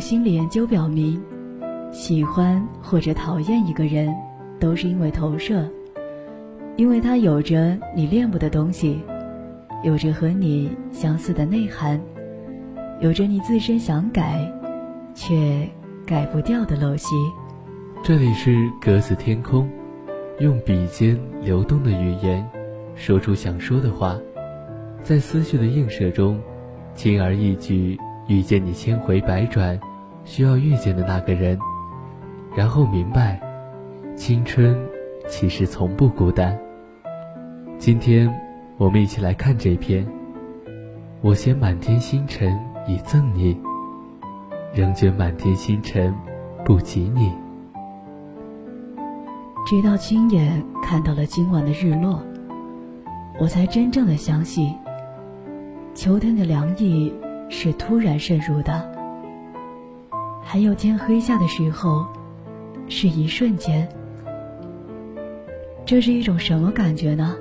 心理研究表明，喜欢或者讨厌一个人，都是因为投射，因为他有着你恋不的东西，有着和你相似的内涵，有着你自身想改却改不掉的陋习。这里是格子天空，用笔尖流动的语言，说出想说的话，在思绪的映射中。轻而易举遇见你千回百转需要遇见的那个人，然后明白，青春其实从不孤单。今天我们一起来看这篇。我写满天星辰以赠你，仍觉满天星辰不及你。直到亲眼看到了今晚的日落，我才真正的相信。秋天的凉意是突然渗入的，还有天黑下的时候，是一瞬间。这是一种什么感觉呢？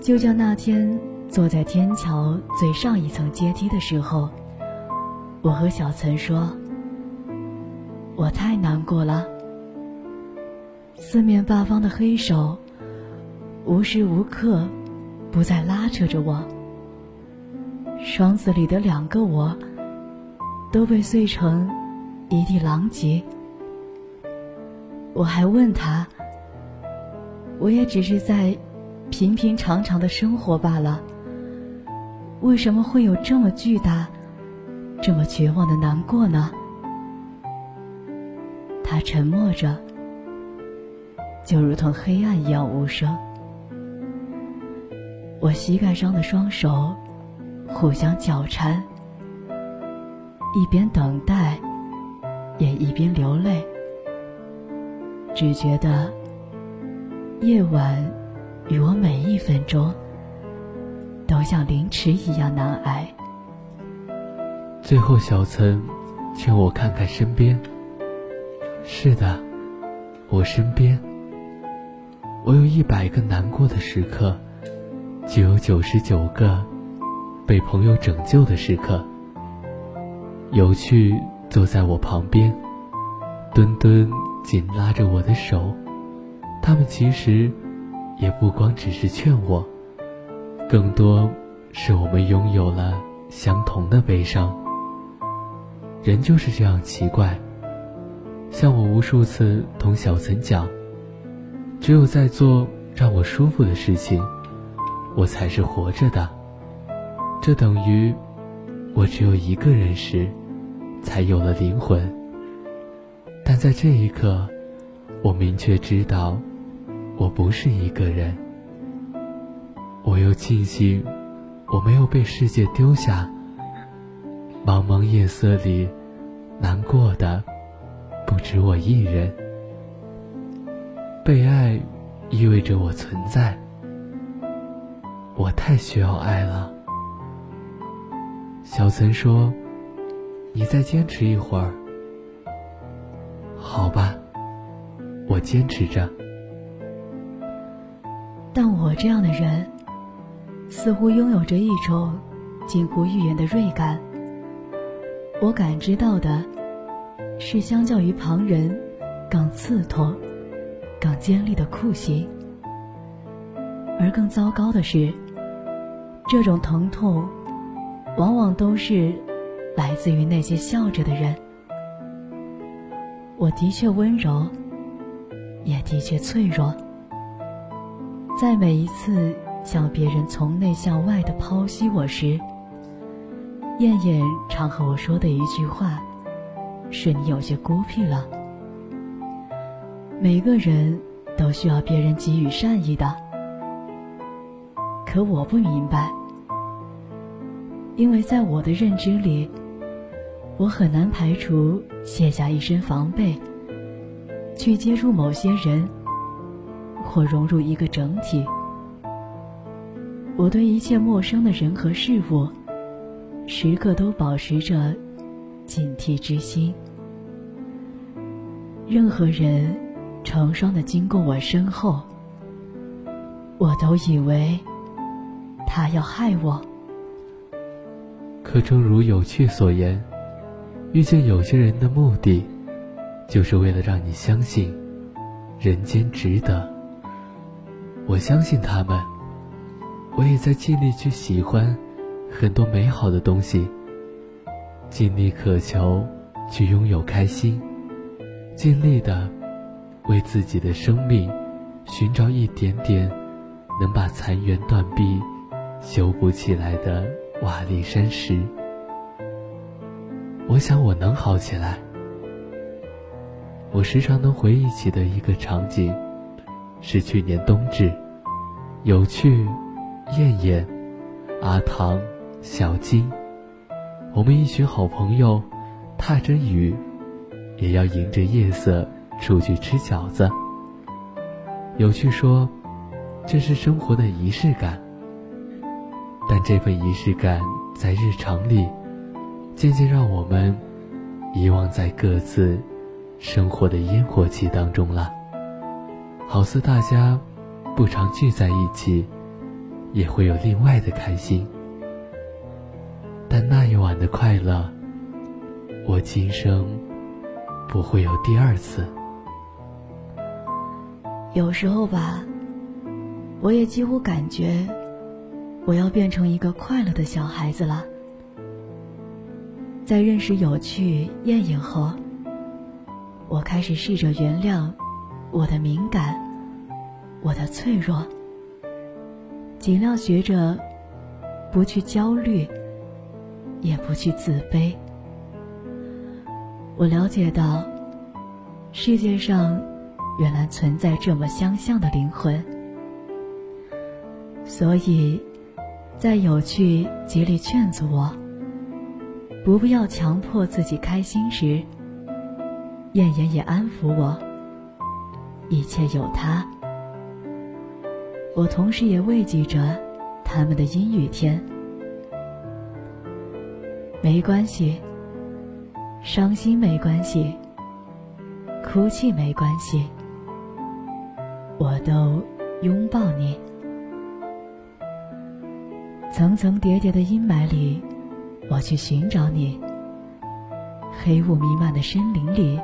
就像那天坐在天桥最上一层阶梯的时候，我和小岑说：“我太难过了。”四面八方的黑手，无时无刻不在拉扯着我。双子里的两个我，都被碎成一地狼藉。我还问他，我也只是在平平常常的生活罢了，为什么会有这么巨大、这么绝望的难过呢？他沉默着，就如同黑暗一样无声。我膝盖上的双手。互相纠缠，一边等待，也一边流泪。只觉得夜晚与我每一分钟都像凌迟一样难挨。最后，小岑劝我看看身边。是的，我身边，我有一百个难过的时刻，就有九十九个。被朋友拯救的时刻，有趣坐在我旁边，墩墩紧拉着我的手，他们其实也不光只是劝我，更多是我们拥有了相同的悲伤。人就是这样奇怪，像我无数次同小岑讲，只有在做让我舒服的事情，我才是活着的。这等于，我只有一个人时，才有了灵魂。但在这一刻，我明确知道，我不是一个人。我又庆幸，我没有被世界丢下。茫茫夜色里，难过的不止我一人。被爱，意味着我存在。我太需要爱了。小岑说：“你再坚持一会儿，好吧，我坚持着。但我这样的人，似乎拥有着一种近乎预言的锐感。我感知到的，是相较于旁人更刺痛、更尖利的酷刑。而更糟糕的是，这种疼痛。”往往都是来自于那些笑着的人。我的确温柔，也的确脆弱。在每一次向别人从内向外的剖析我时，燕燕常和我说的一句话，是你有些孤僻了。每个人都需要别人给予善意的，可我不明白。因为在我的认知里，我很难排除卸下一身防备，去接触某些人，或融入一个整体。我对一切陌生的人和事物，时刻都保持着警惕之心。任何人成双的经过我身后，我都以为他要害我。可正如有趣所言，遇见有些人的目的，就是为了让你相信，人间值得。我相信他们，我也在尽力去喜欢很多美好的东西，尽力渴求去拥有开心，尽力的为自己的生命寻找一点点能把残垣断壁修补起来的瓦砾山石。我想我能好起来。我时常能回忆起的一个场景，是去年冬至，有趣、燕燕、阿唐、小金，我们一群好朋友，踏着雨，也要迎着夜色出去吃饺子。有趣说，这是生活的仪式感，但这份仪式感在日常里。渐渐让我们遗忘在各自生活的烟火气当中了，好似大家不常聚在一起，也会有另外的开心。但那一晚的快乐，我今生不会有第二次。有时候吧，我也几乎感觉我要变成一个快乐的小孩子了。在认识有趣艳影后，我开始试着原谅我的敏感，我的脆弱，尽量学着不去焦虑，也不去自卑。我了解到，世界上原来存在这么相像的灵魂，所以，在有趣极力劝阻我。不必要强迫自己开心时，燕燕也安抚我。一切有他，我同时也慰藉着他们的阴雨天。没关系，伤心没关系，哭泣没关系，我都拥抱你。层层叠叠的阴霾里。我去寻找你，黑雾弥漫的森林里，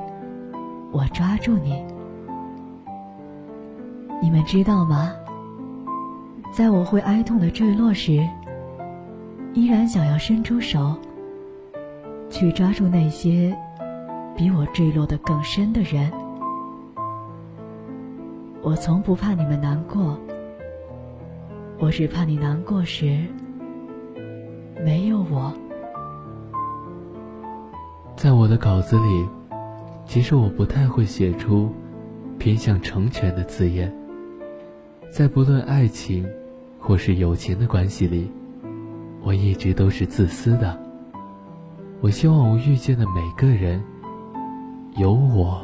我抓住你。你们知道吗？在我会哀痛的坠落时，依然想要伸出手，去抓住那些比我坠落的更深的人。我从不怕你们难过，我只怕你难过时没有我。在我的稿子里，其实我不太会写出偏向成全的字眼。在不论爱情或是友情的关系里，我一直都是自私的。我希望我遇见的每个人有我，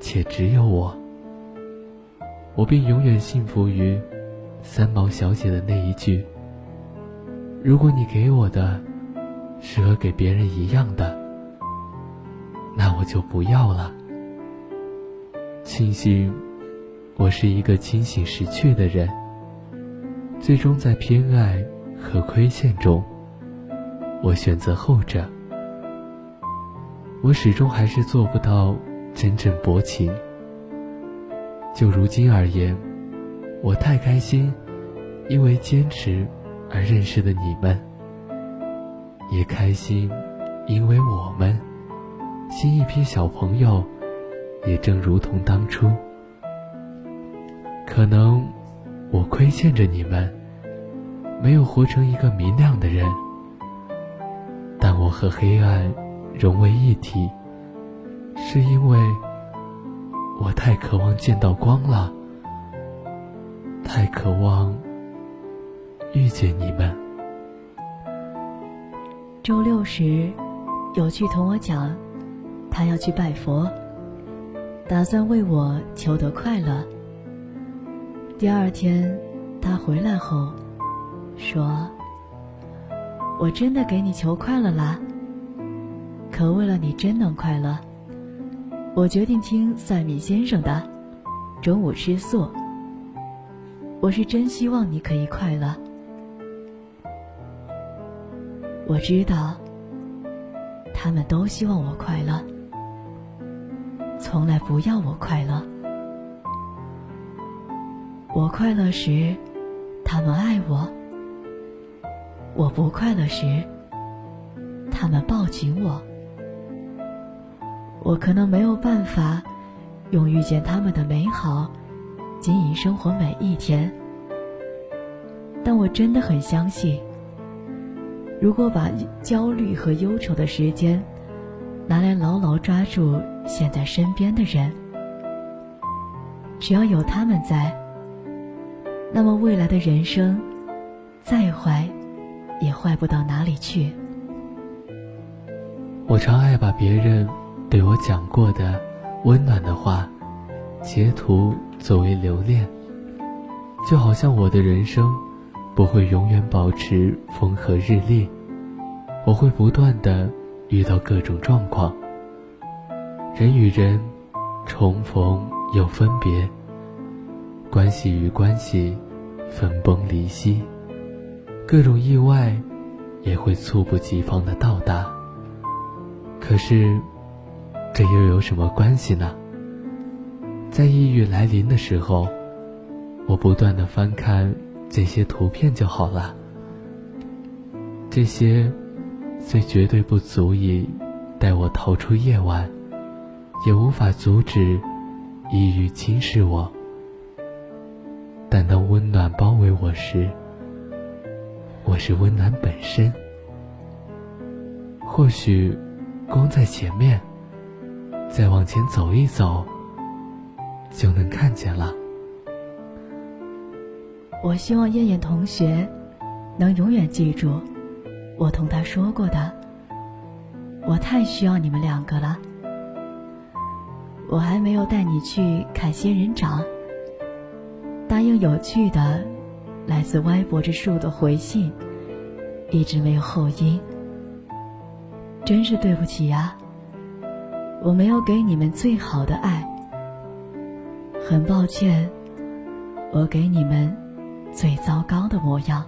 且只有我。我便永远幸福于三毛小姐的那一句：“如果你给我的是和给别人一样的。”我就不要了。庆幸，我是一个清醒识趣的人。最终在偏爱和亏欠中，我选择后者。我始终还是做不到真正薄情。就如今而言，我太开心，因为坚持而认识的你们，也开心，因为我们。新一批小朋友，也正如同当初。可能我亏欠着你们，没有活成一个明亮的人。但我和黑暗融为一体，是因为我太渴望见到光了，太渴望遇见你们。周六时，有趣同我讲。他要去拜佛，打算为我求得快乐。第二天，他回来后说：“我真的给你求快乐啦。可为了你真能快乐，我决定听算命先生的，中午吃素。我是真希望你可以快乐。我知道。”他们都希望我快乐，从来不要我快乐。我快乐时，他们爱我；我不快乐时，他们抱紧我。我可能没有办法用遇见他们的美好经营生活每一天，但我真的很相信，如果把焦虑和忧愁的时间拿来牢牢抓住现在身边的人，只要有他们在。那么未来的人生，再坏，也坏不到哪里去。我常爱把别人对我讲过的温暖的话，截图作为留恋。就好像我的人生，不会永远保持风和日丽，我会不断的遇到各种状况。人与人，重逢又分别。关系与关系，分崩离析，各种意外也会猝不及防的到达。可是，这又有什么关系呢？在抑郁来临的时候，我不断的翻看这些图片就好了。这些，虽绝对不足以带我逃出夜晚，也无法阻止抑郁侵蚀我。但当温暖包围我时，我是温暖本身。或许，光在前面，再往前走一走，就能看见了。我希望燕燕同学能永远记住我同她说过的。我太需要你们两个了。我还没有带你去看仙人掌。答应有趣的，来自歪脖子树的回信，一直没有后音。真是对不起呀，我没有给你们最好的爱。很抱歉，我给你们最糟糕的模样。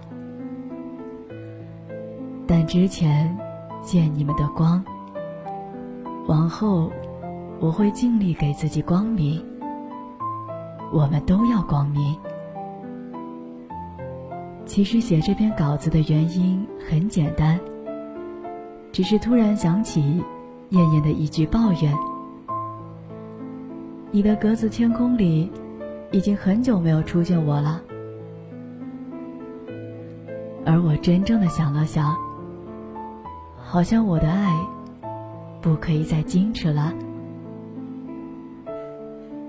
但之前见你们的光，往后我会尽力给自己光明。我们都要光明。其实写这篇稿子的原因很简单，只是突然想起燕燕的一句抱怨：“你的格子天空里，已经很久没有出现我了。”而我真正的想了想，好像我的爱，不可以再矜持了。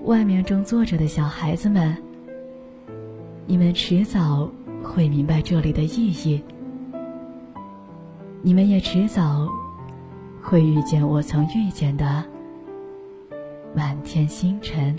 外面正坐着的小孩子们，你们迟早会明白这里的意义。你们也迟早会遇见我曾遇见的满天星辰。